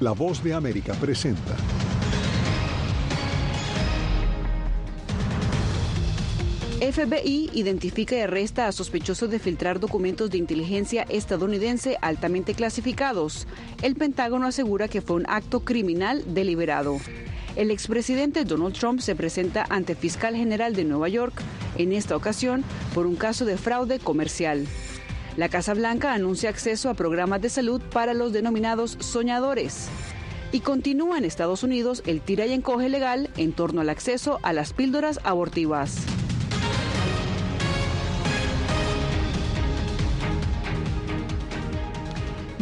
La voz de América presenta. FBI identifica y arresta a sospechosos de filtrar documentos de inteligencia estadounidense altamente clasificados. El Pentágono asegura que fue un acto criminal deliberado. El expresidente Donald Trump se presenta ante fiscal general de Nueva York, en esta ocasión por un caso de fraude comercial. La Casa Blanca anuncia acceso a programas de salud para los denominados soñadores. Y continúa en Estados Unidos el tira y encoge legal en torno al acceso a las píldoras abortivas.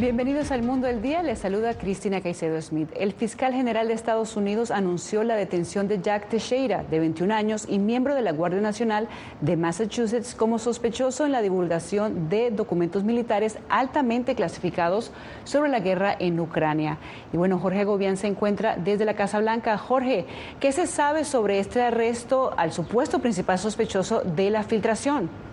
Bienvenidos al Mundo del Día. Les saluda Cristina Caicedo Smith. El fiscal general de Estados Unidos anunció la detención de Jack Teixeira, de 21 años y miembro de la Guardia Nacional de Massachusetts, como sospechoso en la divulgación de documentos militares altamente clasificados sobre la guerra en Ucrania. Y bueno, Jorge Gobián se encuentra desde la Casa Blanca. Jorge, ¿qué se sabe sobre este arresto al supuesto principal sospechoso de la filtración?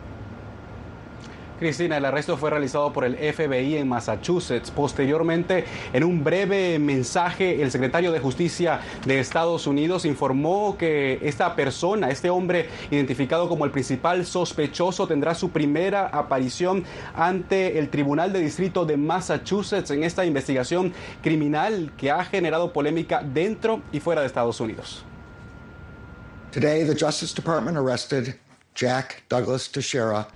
Cristina, el arresto fue realizado por el FBI en Massachusetts. Posteriormente, en un breve mensaje, el secretario de Justicia de Estados Unidos informó que esta persona, este hombre identificado como el principal sospechoso, tendrá su primera aparición ante el Tribunal de Distrito de Massachusetts en esta investigación criminal que ha generado polémica dentro y fuera de Estados Unidos. Today, the Justice Department arrested Jack Douglas Teixeira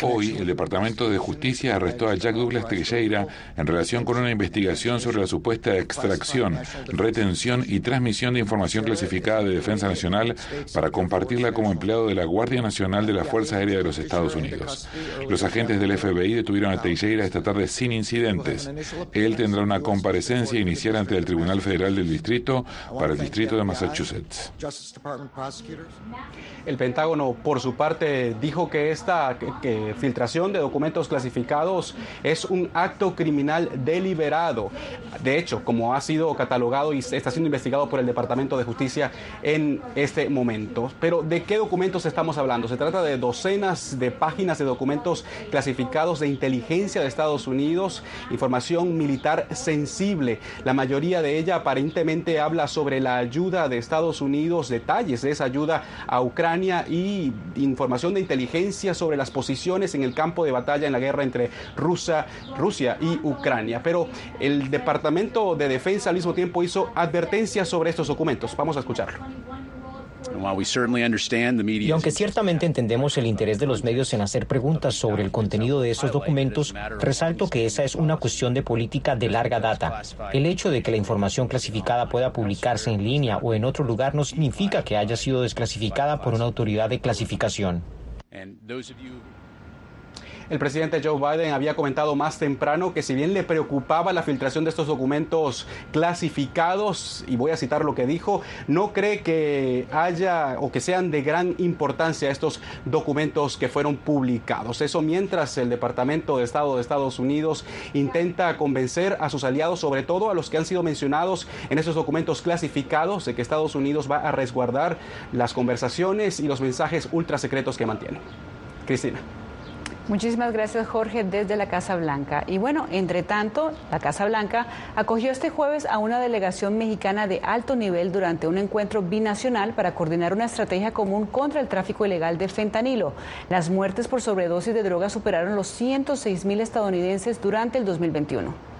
Hoy, el Departamento de Justicia arrestó a Jack Douglas Teixeira en relación con una investigación sobre la supuesta extracción, retención y transmisión de información clasificada de Defensa Nacional para compartirla como empleado de la Guardia Nacional de la Fuerza Aérea de los Estados Unidos. Los agentes del FBI detuvieron a Teixeira esta tarde sin incidentes. Él tendrá una comparecencia inicial ante el Tribunal Federal del Distrito para el Distrito de Massachusetts. El Pentágono, por su parte, dijo que esta filtración de documentos clasificados es un acto criminal deliberado. De hecho, como ha sido catalogado y está siendo investigado por el Departamento de Justicia en este momento. Pero ¿de qué documentos estamos hablando? Se trata de docenas de páginas de documentos clasificados de inteligencia de Estados Unidos, información militar sensible. La mayoría de ella aparentemente habla sobre la ayuda de Estados Unidos, detalles de esa ayuda a Ucrania y información de inteligencia sobre las posiciones en el campo de batalla en la guerra entre Rusia, Rusia y Ucrania. Pero el Departamento de Defensa al mismo tiempo hizo advertencias sobre estos documentos. Vamos a escucharlo. Y aunque ciertamente entendemos el interés de los medios en hacer preguntas sobre el contenido de esos documentos, resalto que esa es una cuestión de política de larga data. El hecho de que la información clasificada pueda publicarse en línea o en otro lugar no significa que haya sido desclasificada por una autoridad de clasificación. El presidente Joe Biden había comentado más temprano que si bien le preocupaba la filtración de estos documentos clasificados, y voy a citar lo que dijo, no cree que haya o que sean de gran importancia estos documentos que fueron publicados. Eso mientras el Departamento de Estado de Estados Unidos intenta convencer a sus aliados, sobre todo a los que han sido mencionados en esos documentos clasificados, de que Estados Unidos va a resguardar las conversaciones y los mensajes ultra secretos que mantiene. Cristina. Muchísimas gracias Jorge desde la Casa Blanca. Y bueno, entre tanto, la Casa Blanca acogió este jueves a una delegación mexicana de alto nivel durante un encuentro binacional para coordinar una estrategia común contra el tráfico ilegal de fentanilo. Las muertes por sobredosis de drogas superaron los 106 mil estadounidenses durante el 2021.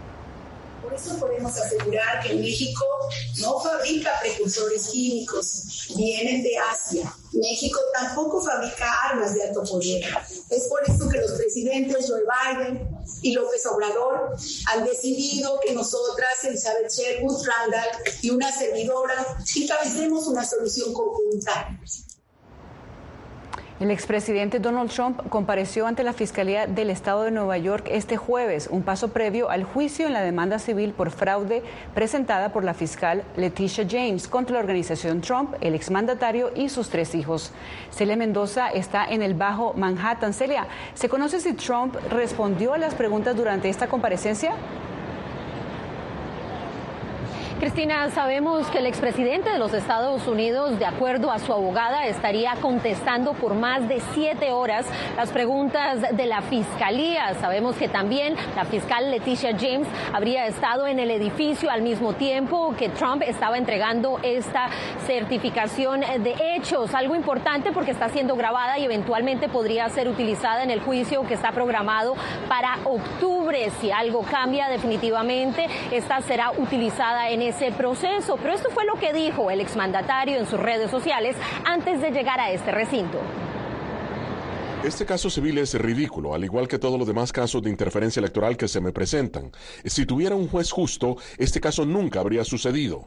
Por eso podemos asegurar que México no fabrica precursores químicos, vienen de Asia. México tampoco fabrica armas de alto poder. Es por eso que los presidentes Joe Biden y López Obrador han decidido que nosotras, Elizabeth Sherwood Randall y una servidora, encabecemos una solución conjunta el expresidente Donald Trump compareció ante la Fiscalía del Estado de Nueva York este jueves, un paso previo al juicio en la demanda civil por fraude presentada por la fiscal Leticia James contra la organización Trump, el exmandatario y sus tres hijos. Celia Mendoza está en el Bajo Manhattan. Celia, ¿se conoce si Trump respondió a las preguntas durante esta comparecencia? Cristina, sabemos que el expresidente de los Estados Unidos, de acuerdo a su abogada, estaría contestando por más de siete horas las preguntas de la fiscalía. Sabemos que también la fiscal Leticia James habría estado en el edificio al mismo tiempo que Trump estaba entregando esta certificación de hechos. Algo importante porque está siendo grabada y eventualmente podría ser utilizada en el juicio que está programado para octubre. Si algo cambia definitivamente, esta será utilizada en ese proceso. Pero esto fue lo que dijo el exmandatario en sus redes sociales antes de llegar a este recinto. Este caso civil es ridículo, al igual que todos los demás casos de interferencia electoral que se me presentan. Si tuviera un juez justo, este caso nunca habría sucedido.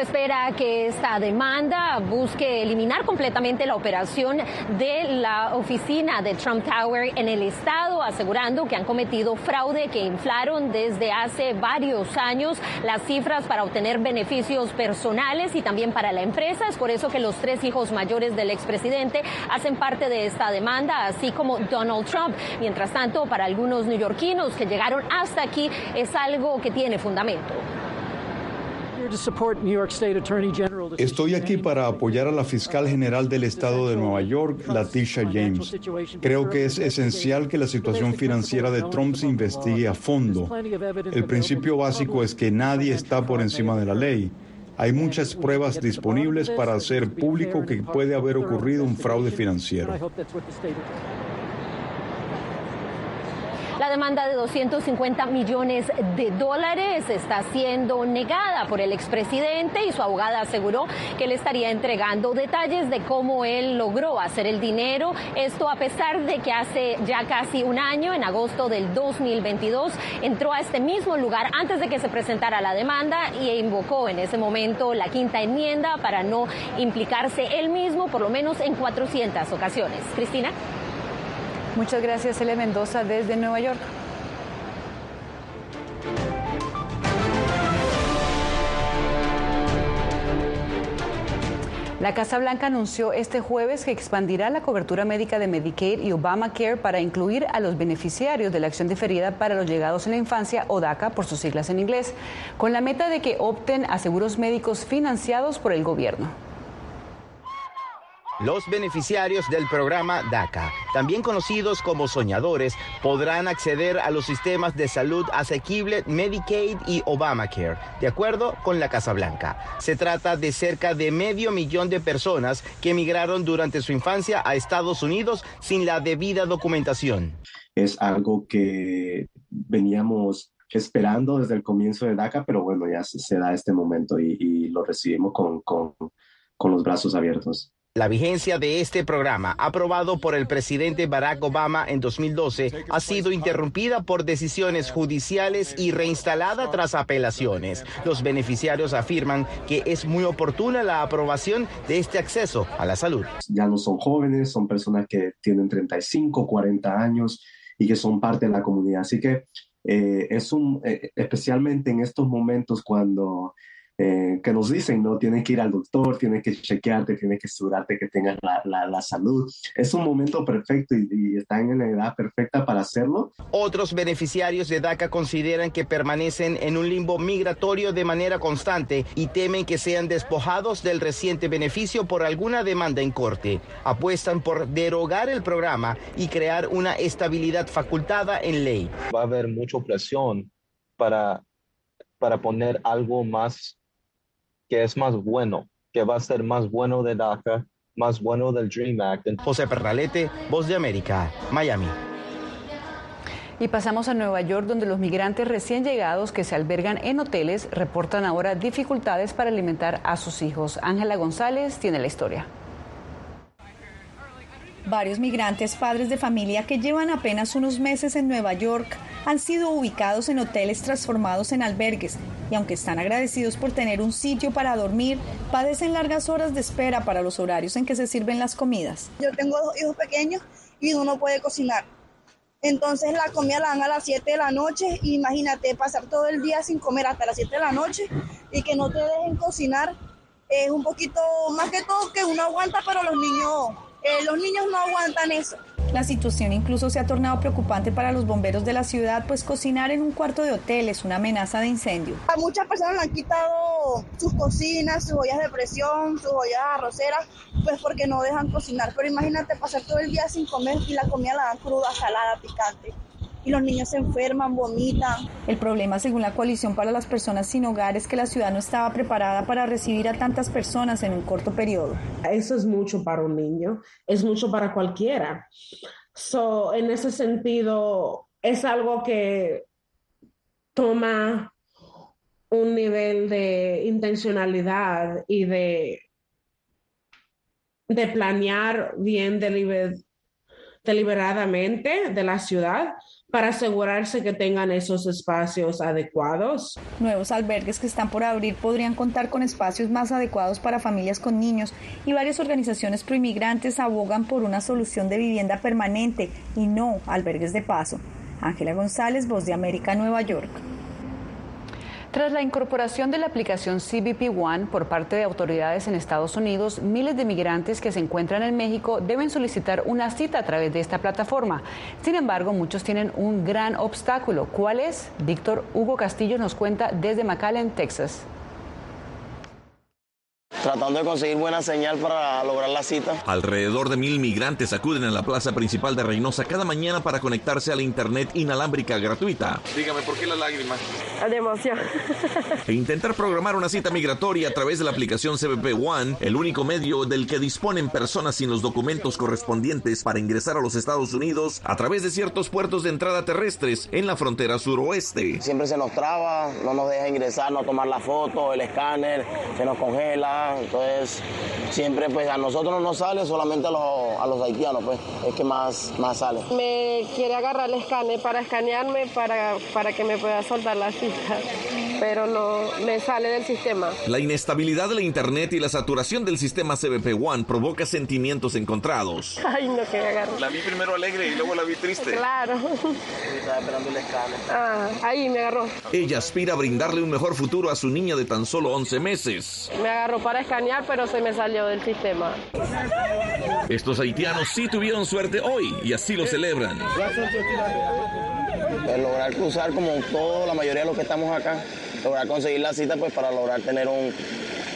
Se espera que esta demanda busque eliminar completamente la operación de la oficina de Trump Tower en el estado, asegurando que han cometido fraude, que inflaron desde hace varios años las cifras para obtener beneficios personales y también para la empresa. Es por eso que los tres hijos mayores del expresidente hacen parte de esta demanda, así como Donald Trump. Mientras tanto, para algunos neoyorquinos que llegaron hasta aquí es algo que tiene fundamento. Estoy aquí para apoyar a la fiscal general del estado de Nueva York, Latisha James. Creo que es esencial que la situación financiera de Trump se investigue a fondo. El principio básico es que nadie está por encima de la ley. Hay muchas pruebas disponibles para hacer público que puede haber ocurrido un fraude financiero. La demanda de 250 millones de dólares está siendo negada por el expresidente y su abogada aseguró que le estaría entregando detalles de cómo él logró hacer el dinero. Esto a pesar de que hace ya casi un año, en agosto del 2022, entró a este mismo lugar antes de que se presentara la demanda y invocó en ese momento la quinta enmienda para no implicarse él mismo por lo menos en 400 ocasiones. Cristina. Muchas gracias, Ele Mendoza, desde Nueva York. La Casa Blanca anunció este jueves que expandirá la cobertura médica de Medicaid y Obamacare para incluir a los beneficiarios de la acción diferida para los llegados en la infancia o DACA por sus siglas en inglés, con la meta de que opten a seguros médicos financiados por el gobierno. Los beneficiarios del programa DACA, también conocidos como soñadores, podrán acceder a los sistemas de salud asequible Medicaid y Obamacare, de acuerdo con la Casa Blanca. Se trata de cerca de medio millón de personas que emigraron durante su infancia a Estados Unidos sin la debida documentación. Es algo que veníamos esperando desde el comienzo de DACA, pero bueno, ya se, da este momento y, lo recibimos con, con los brazos abiertos. La vigencia de este programa, aprobado por el presidente Barack Obama en 2012, ha sido interrumpida por decisiones judiciales y reinstalada tras apelaciones. Los beneficiarios afirman que es muy oportuna la aprobación de este acceso a la salud. Ya no son jóvenes, son personas que tienen 35, 40 años y que son parte de la comunidad. Así que eh, es un, eh, especialmente en estos momentos cuando eh, que nos dicen, ¿no? Tienes que ir al doctor, tienes que chequearte, tienes que asegurarte que tengas la, la, salud. Es un momento perfecto y, y, están en la edad perfecta para hacerlo. Otros beneficiarios de DACA consideran que permanecen en un limbo migratorio de manera constante y temen que sean despojados del reciente beneficio por alguna demanda en corte. Apuestan por derogar el programa y crear una estabilidad facultada en ley. Va a haber mucha presión para, para poner algo más que es más bueno, que va a ser más bueno de DACA, más bueno del Dream Act. José Pernalete, Voz de América, Miami. Y pasamos a Nueva York, donde los migrantes recién llegados que se albergan en hoteles reportan ahora dificultades para alimentar a sus hijos. Ángela González tiene la historia. Varios migrantes padres de familia que llevan apenas unos meses en Nueva York han sido ubicados en hoteles transformados en albergues y aunque están agradecidos por tener un sitio para dormir, padecen largas horas de espera para los horarios en que se sirven las comidas. Yo tengo dos hijos pequeños y uno no puede cocinar. Entonces la comida la dan a las 7 de la noche. Imagínate pasar todo el día sin comer hasta las 7 de la noche y que no te dejen cocinar. Es un poquito más que todo que uno aguanta, pero los niños, eh, los niños no aguantan eso. La situación incluso se ha tornado preocupante para los bomberos de la ciudad, pues cocinar en un cuarto de hotel es una amenaza de incendio. A muchas personas le han quitado sus cocinas, sus ollas de presión, sus ollas arroceras, pues porque no dejan cocinar. Pero imagínate pasar todo el día sin comer y la comida la dan cruda, salada, picante y los niños se enferman, vomitan. El problema, según la coalición para las personas sin hogar, es que la ciudad no estaba preparada para recibir a tantas personas en un corto periodo. Eso es mucho para un niño, es mucho para cualquiera. So, en ese sentido, es algo que toma un nivel de intencionalidad y de, de planear bien deliberadamente de la ciudad para asegurarse que tengan esos espacios adecuados. Nuevos albergues que están por abrir podrían contar con espacios más adecuados para familias con niños y varias organizaciones proinmigrantes abogan por una solución de vivienda permanente y no albergues de paso. Ángela González, Voz de América, Nueva York. Tras la incorporación de la aplicación CBP One por parte de autoridades en Estados Unidos, miles de migrantes que se encuentran en México deben solicitar una cita a través de esta plataforma. Sin embargo, muchos tienen un gran obstáculo. ¿Cuál es? Víctor Hugo Castillo nos cuenta desde McAllen, Texas tratando de conseguir buena señal para lograr la cita. Alrededor de mil migrantes acuden a la plaza principal de Reynosa cada mañana para conectarse a la internet inalámbrica gratuita. Dígame, ¿por qué las lágrimas? De emoción. E intentar programar una cita migratoria a través de la aplicación CBP One, el único medio del que disponen personas sin los documentos correspondientes para ingresar a los Estados Unidos a través de ciertos puertos de entrada terrestres en la frontera suroeste. Siempre se nos traba, no nos deja ingresar, no tomar la foto, el escáner, se nos congela entonces, siempre pues a nosotros no nos sale, solamente a los, a los haitianos, pues es que más, más sale. Me quiere agarrar el escáner para escanearme para, para que me pueda soltar la cita, pero no me sale del sistema. La inestabilidad de la internet y la saturación del sistema CBP One provoca sentimientos encontrados. Ay, no que agarre. La vi primero alegre y luego la vi triste. Claro. Estaba esperando el. Ah, ahí me agarró. Ella aspira a brindarle un mejor futuro a su niña de tan solo 11 meses. Me agarró para escanear, pero se me salió del sistema. Estos haitianos sí tuvieron suerte hoy y así lo celebran. El lograr cruzar como toda la mayoría de los que estamos acá, lograr conseguir la cita pues para lograr tener un,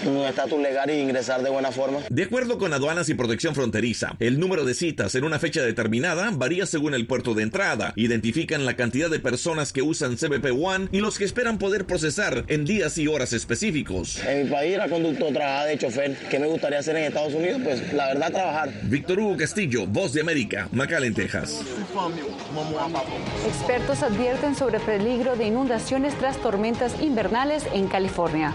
un estatus legal y ingresar de buena forma. De acuerdo con aduanas y protección fronteriza, el número de citas en una fecha determinada varía según el puerto de entrada. Identifican la cantidad de personas que usan CBP One y los que esperan poder procesar en días y horas específicos. En mi país era conductor, trabajaba de chofer. ¿Qué me gustaría hacer en Estados Unidos? Pues la verdad trabajar. Víctor Hugo Castillo, Voz de América, McAllen, Texas. Expertos advierten sobre peligro de inundaciones tras tormentas invernales en California.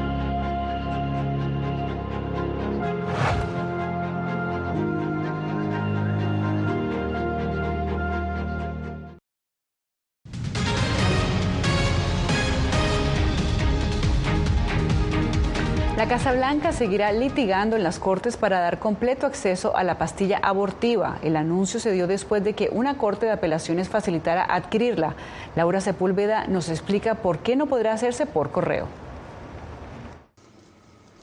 La Casa Blanca seguirá litigando en las Cortes para dar completo acceso a la pastilla abortiva. El anuncio se dio después de que una Corte de Apelaciones facilitara adquirirla. Laura Sepúlveda nos explica por qué no podrá hacerse por correo.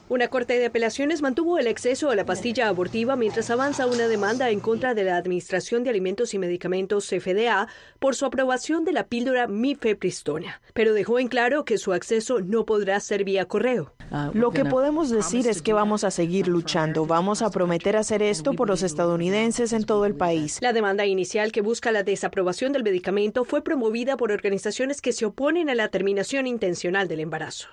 Una corte de apelaciones mantuvo el acceso a la pastilla abortiva mientras avanza una demanda en contra de la Administración de Alimentos y Medicamentos FDA por su aprobación de la píldora mifepristona, pero dejó en claro que su acceso no podrá ser vía correo. Lo que podemos decir es que vamos a seguir luchando, vamos a prometer hacer esto por los estadounidenses en todo el país. La demanda inicial que busca la desaprobación del medicamento fue promovida por organizaciones que se oponen a la terminación intencional del embarazo.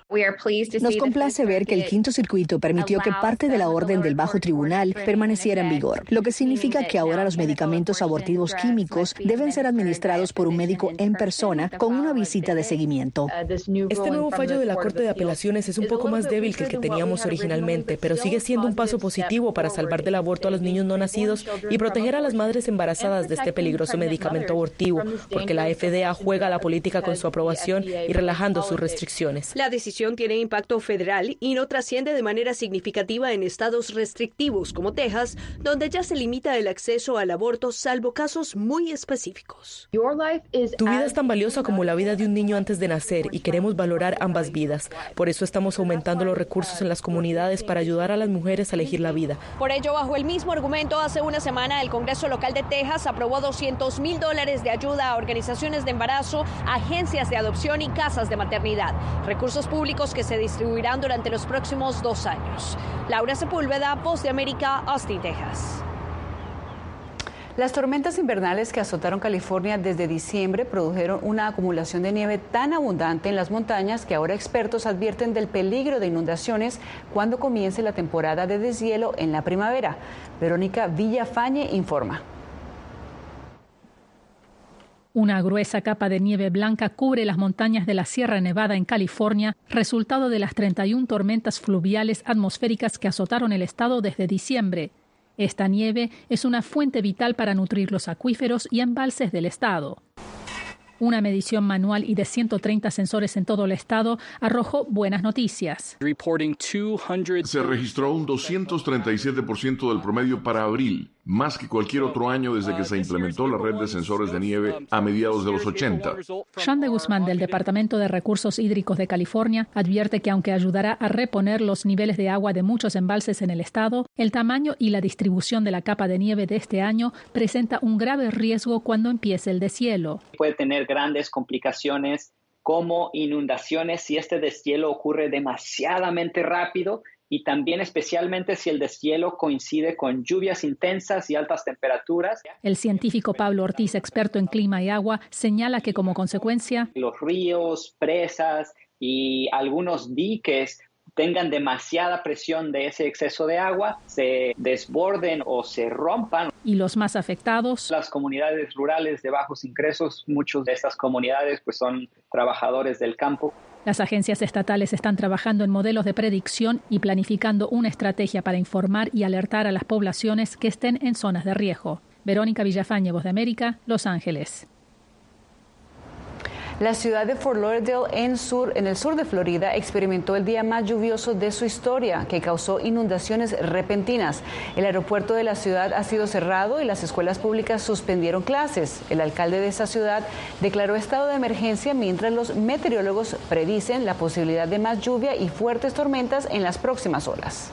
Nos complace ver que el quinto circuito permitió que parte de la orden del bajo tribunal permaneciera en vigor, lo que significa que ahora los medicamentos abortivos químicos deben ser administrados por un médico en persona con una visita de seguimiento. Este nuevo fallo de la Corte de Apelaciones es un poco más débil que el que teníamos originalmente, pero sigue siendo un paso positivo para salvar del aborto a los niños no nacidos y proteger a las madres embarazadas de este peligroso medicamento abortivo, porque la FDA juega la política con su aprobación y relajando sus restricciones. La decisión tiene impacto federal y no trasciende de manera significativa en estados restrictivos como Texas, donde ya se limita el acceso al aborto salvo casos muy específicos. Tu vida es tan valiosa como la vida de un niño antes de nacer y queremos valorar ambas vidas. Por eso estamos aumentando los recursos en las comunidades para ayudar a las mujeres a elegir la vida. Por ello, bajo el mismo argumento, hace una semana el Congreso local de Texas aprobó 200 mil dólares de ayuda a organizaciones de embarazo, agencias de adopción y casas de maternidad. Recursos públicos que se distribuirán durante los próximos años. Laura Sepúlveda, Voz de América, Austin, Texas. Las tormentas invernales que azotaron California desde diciembre produjeron una acumulación de nieve tan abundante en las montañas que ahora expertos advierten del peligro de inundaciones cuando comience la temporada de deshielo en la primavera. Verónica Villafañe informa. Una gruesa capa de nieve blanca cubre las montañas de la Sierra Nevada en California, resultado de las 31 tormentas fluviales atmosféricas que azotaron el estado desde diciembre. Esta nieve es una fuente vital para nutrir los acuíferos y embalses del estado. Una medición manual y de 130 sensores en todo el estado arrojó buenas noticias. Se registró un 237% del promedio para abril, más que cualquier otro año desde que se implementó la red de sensores de nieve a mediados de los 80. Sean de Guzmán del Departamento de Recursos Hídricos de California advierte que aunque ayudará a reponer los niveles de agua de muchos embalses en el estado, el tamaño y la distribución de la capa de nieve de este año presenta un grave riesgo cuando empiece el deshielo. Puede tener grandes complicaciones como inundaciones si este deshielo ocurre demasiadamente rápido y también especialmente si el deshielo coincide con lluvias intensas y altas temperaturas. El científico Pablo Ortiz, experto en clima y agua, señala que como consecuencia los ríos, presas y algunos diques tengan demasiada presión de ese exceso de agua, se desborden o se rompan. Y los más afectados. Las comunidades rurales de bajos ingresos, muchas de estas comunidades pues son trabajadores del campo. Las agencias estatales están trabajando en modelos de predicción y planificando una estrategia para informar y alertar a las poblaciones que estén en zonas de riesgo. Verónica Villafañe, Voz de América, Los Ángeles. La ciudad de Fort Lauderdale en, sur, en el sur de Florida experimentó el día más lluvioso de su historia, que causó inundaciones repentinas. El aeropuerto de la ciudad ha sido cerrado y las escuelas públicas suspendieron clases. El alcalde de esa ciudad declaró estado de emergencia mientras los meteorólogos predicen la posibilidad de más lluvia y fuertes tormentas en las próximas horas.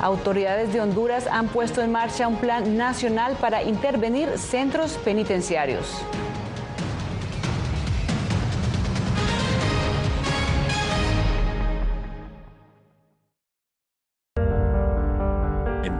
Autoridades de Honduras han puesto en marcha un plan nacional para intervenir centros penitenciarios.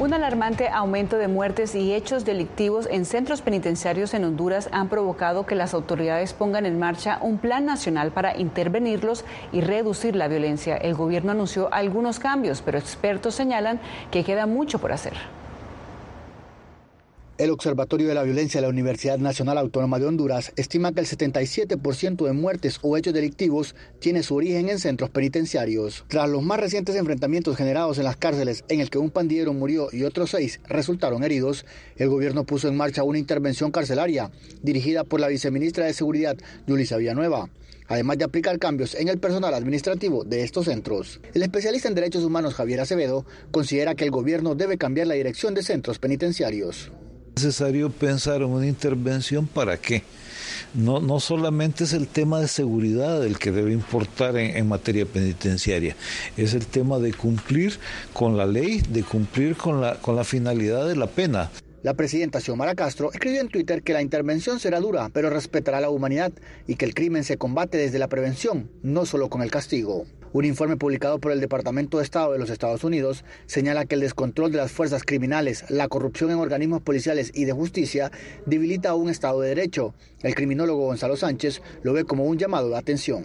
Un alarmante aumento de muertes y hechos delictivos en centros penitenciarios en Honduras han provocado que las autoridades pongan en marcha un plan nacional para intervenirlos y reducir la violencia. El gobierno anunció algunos cambios, pero expertos señalan que queda mucho por hacer. El Observatorio de la Violencia de la Universidad Nacional Autónoma de Honduras estima que el 77% de muertes o hechos delictivos tiene su origen en centros penitenciarios. Tras los más recientes enfrentamientos generados en las cárceles en el que un pandillero murió y otros seis resultaron heridos, el gobierno puso en marcha una intervención carcelaria dirigida por la viceministra de Seguridad, Yulisa Villanueva además de aplicar cambios en el personal administrativo de estos centros. El especialista en derechos humanos Javier Acevedo considera que el gobierno debe cambiar la dirección de centros penitenciarios necesario pensar en una intervención para qué. No, no solamente es el tema de seguridad el que debe importar en, materia penitenciaria, es el tema de cumplir con la ley, de cumplir con la, con la finalidad de la pena. La presidenta Xiomara Castro escribió en Twitter que la intervención será dura, pero respetará la humanidad y que el crimen se combate desde la prevención, no solo con el castigo. Un informe publicado por el Departamento de Estado de los Estados Unidos señala que el descontrol de las fuerzas criminales, la corrupción en organismos policiales y de justicia debilita un Estado de Derecho. El criminólogo Gonzalo Sánchez lo ve como un llamado de atención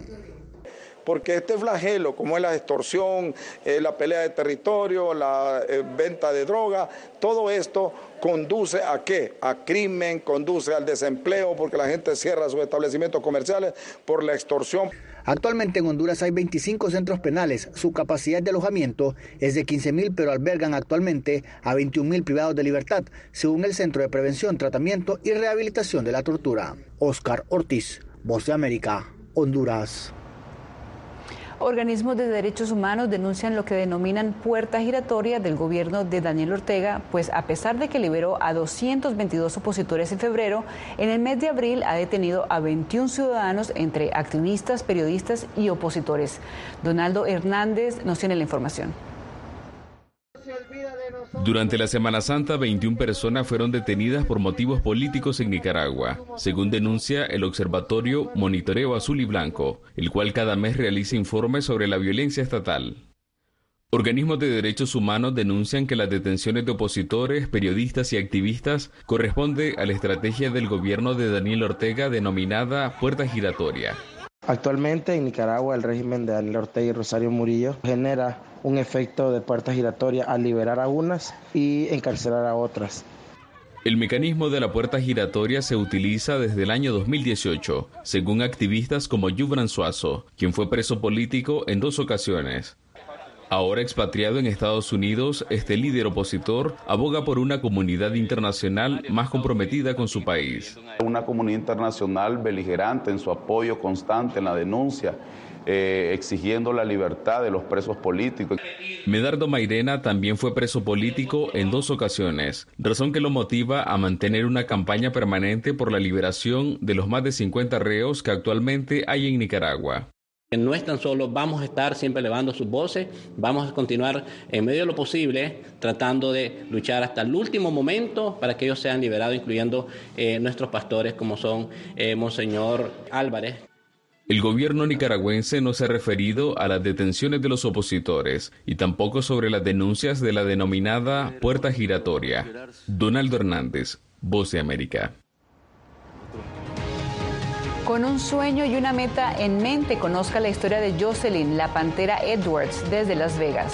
porque este flagelo, como es la extorsión, eh, la pelea de territorio, la eh, venta de droga, todo esto conduce a qué? A crimen, conduce al desempleo, porque la gente cierra sus establecimientos comerciales por la extorsión. Actualmente en Honduras hay 25 centros penales. Su capacidad de alojamiento es de 15.000, pero albergan actualmente a 21.000 privados de libertad, según el Centro de Prevención, Tratamiento y Rehabilitación de la Tortura. Oscar Ortiz, Voz de América, Honduras. Organismos de derechos humanos denuncian lo que denominan puerta giratoria del gobierno de Daniel Ortega, pues a pesar de que liberó a 222 opositores en febrero, en el mes de abril ha detenido a 21 ciudadanos entre activistas, periodistas y opositores. Donaldo Hernández nos tiene la información. Durante la Semana Santa, 21 personas fueron detenidas por motivos políticos en Nicaragua, según denuncia el Observatorio Monitoreo Azul y Blanco, el cual cada mes realiza informes sobre la violencia estatal. Organismos de derechos humanos denuncian que las detenciones de opositores, periodistas y activistas corresponde a la estrategia del gobierno de Daniel Ortega denominada puerta giratoria. Actualmente en Nicaragua el régimen de Daniel Ortega y Rosario Murillo genera un efecto de puerta giratoria al liberar a unas y encarcelar a otras. El mecanismo de la puerta giratoria se utiliza desde el año 2018, según activistas como Yubran Suazo, quien fue preso político en dos ocasiones. Ahora expatriado en Estados Unidos, este líder opositor aboga por una comunidad internacional más comprometida con su país. Una comunidad internacional beligerante en su apoyo constante en la denuncia eh, exigiendo la libertad de los presos políticos. Medardo Mairena también fue preso político en dos ocasiones, razón que lo motiva a mantener una campaña permanente por la liberación de los más de 50 reos que actualmente hay en Nicaragua. No es tan solo vamos a estar siempre elevando sus voces, vamos a continuar en medio de lo posible tratando de luchar hasta el último momento para que ellos sean liberados, incluyendo eh, nuestros pastores como son eh, Monseñor Álvarez. El gobierno nicaragüense no se ha referido a las detenciones de los opositores y tampoco sobre las denuncias de la denominada puerta giratoria. Donaldo Hernández, Voz de América. Con un sueño y una meta en mente, conozca la historia de Jocelyn, la pantera Edwards, desde Las Vegas.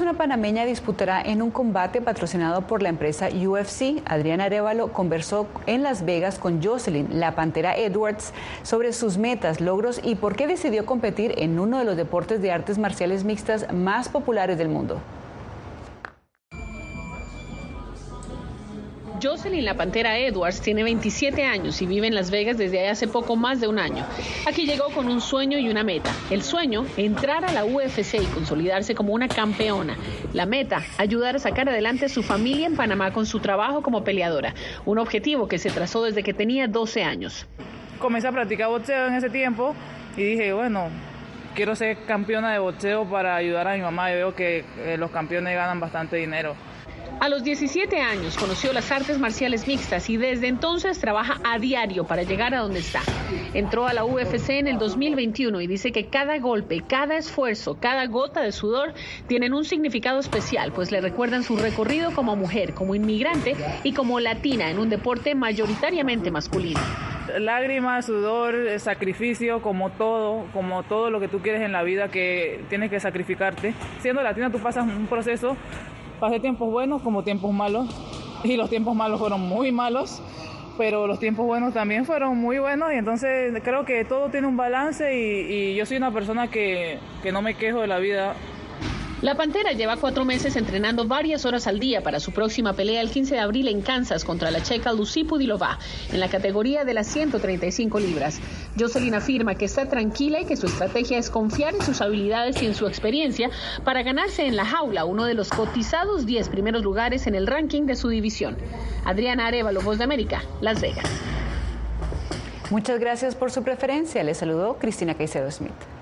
Una panameña disputará en un combate patrocinado por la empresa UFC. Adriana Arevalo conversó en Las Vegas con Jocelyn, la Pantera Edwards, sobre sus metas, logros y por qué decidió competir en uno de los deportes de artes marciales mixtas más populares del mundo. Jocelyn La Pantera Edwards tiene 27 años y vive en Las Vegas desde hace poco más de un año. Aquí llegó con un sueño y una meta. El sueño, entrar a la UFC y consolidarse como una campeona. La meta, ayudar a sacar adelante a su familia en Panamá con su trabajo como peleadora. Un objetivo que se trazó desde que tenía 12 años. Comencé a practicar boxeo en ese tiempo y dije, bueno, quiero ser campeona de boxeo para ayudar a mi mamá y veo que eh, los campeones ganan bastante dinero. A los 17 años conoció las artes marciales mixtas y desde entonces trabaja a diario para llegar a donde está. Entró a la UFC en el 2021 y dice que cada golpe, cada esfuerzo, cada gota de sudor tienen un significado especial, pues le recuerdan su recorrido como mujer, como inmigrante y como latina en un deporte mayoritariamente masculino. Lágrimas, sudor, sacrificio, como todo, como todo lo que tú quieres en la vida que tienes que sacrificarte. Siendo latina tú pasas un proceso pasé tiempos buenos como tiempos malos. Y los tiempos malos fueron muy malos, pero los tiempos buenos también fueron muy buenos. Y entonces creo que todo tiene un balance y, yo soy una persona que, que no me quejo de la vida la Pantera lleva cuatro meses entrenando varias horas al día para su próxima pelea el 15 de abril en Kansas contra la checa Lucy Pudilova en la categoría de las 135 libras. Jocelyn afirma que está tranquila y que su estrategia es confiar en sus habilidades y en su experiencia para ganarse en la jaula uno de los cotizados 10 primeros lugares en el ranking de su división. Adriana Arevalo, Voz de América, Las Vegas. Muchas gracias por su preferencia. Les saludó Cristina Caicedo Smith.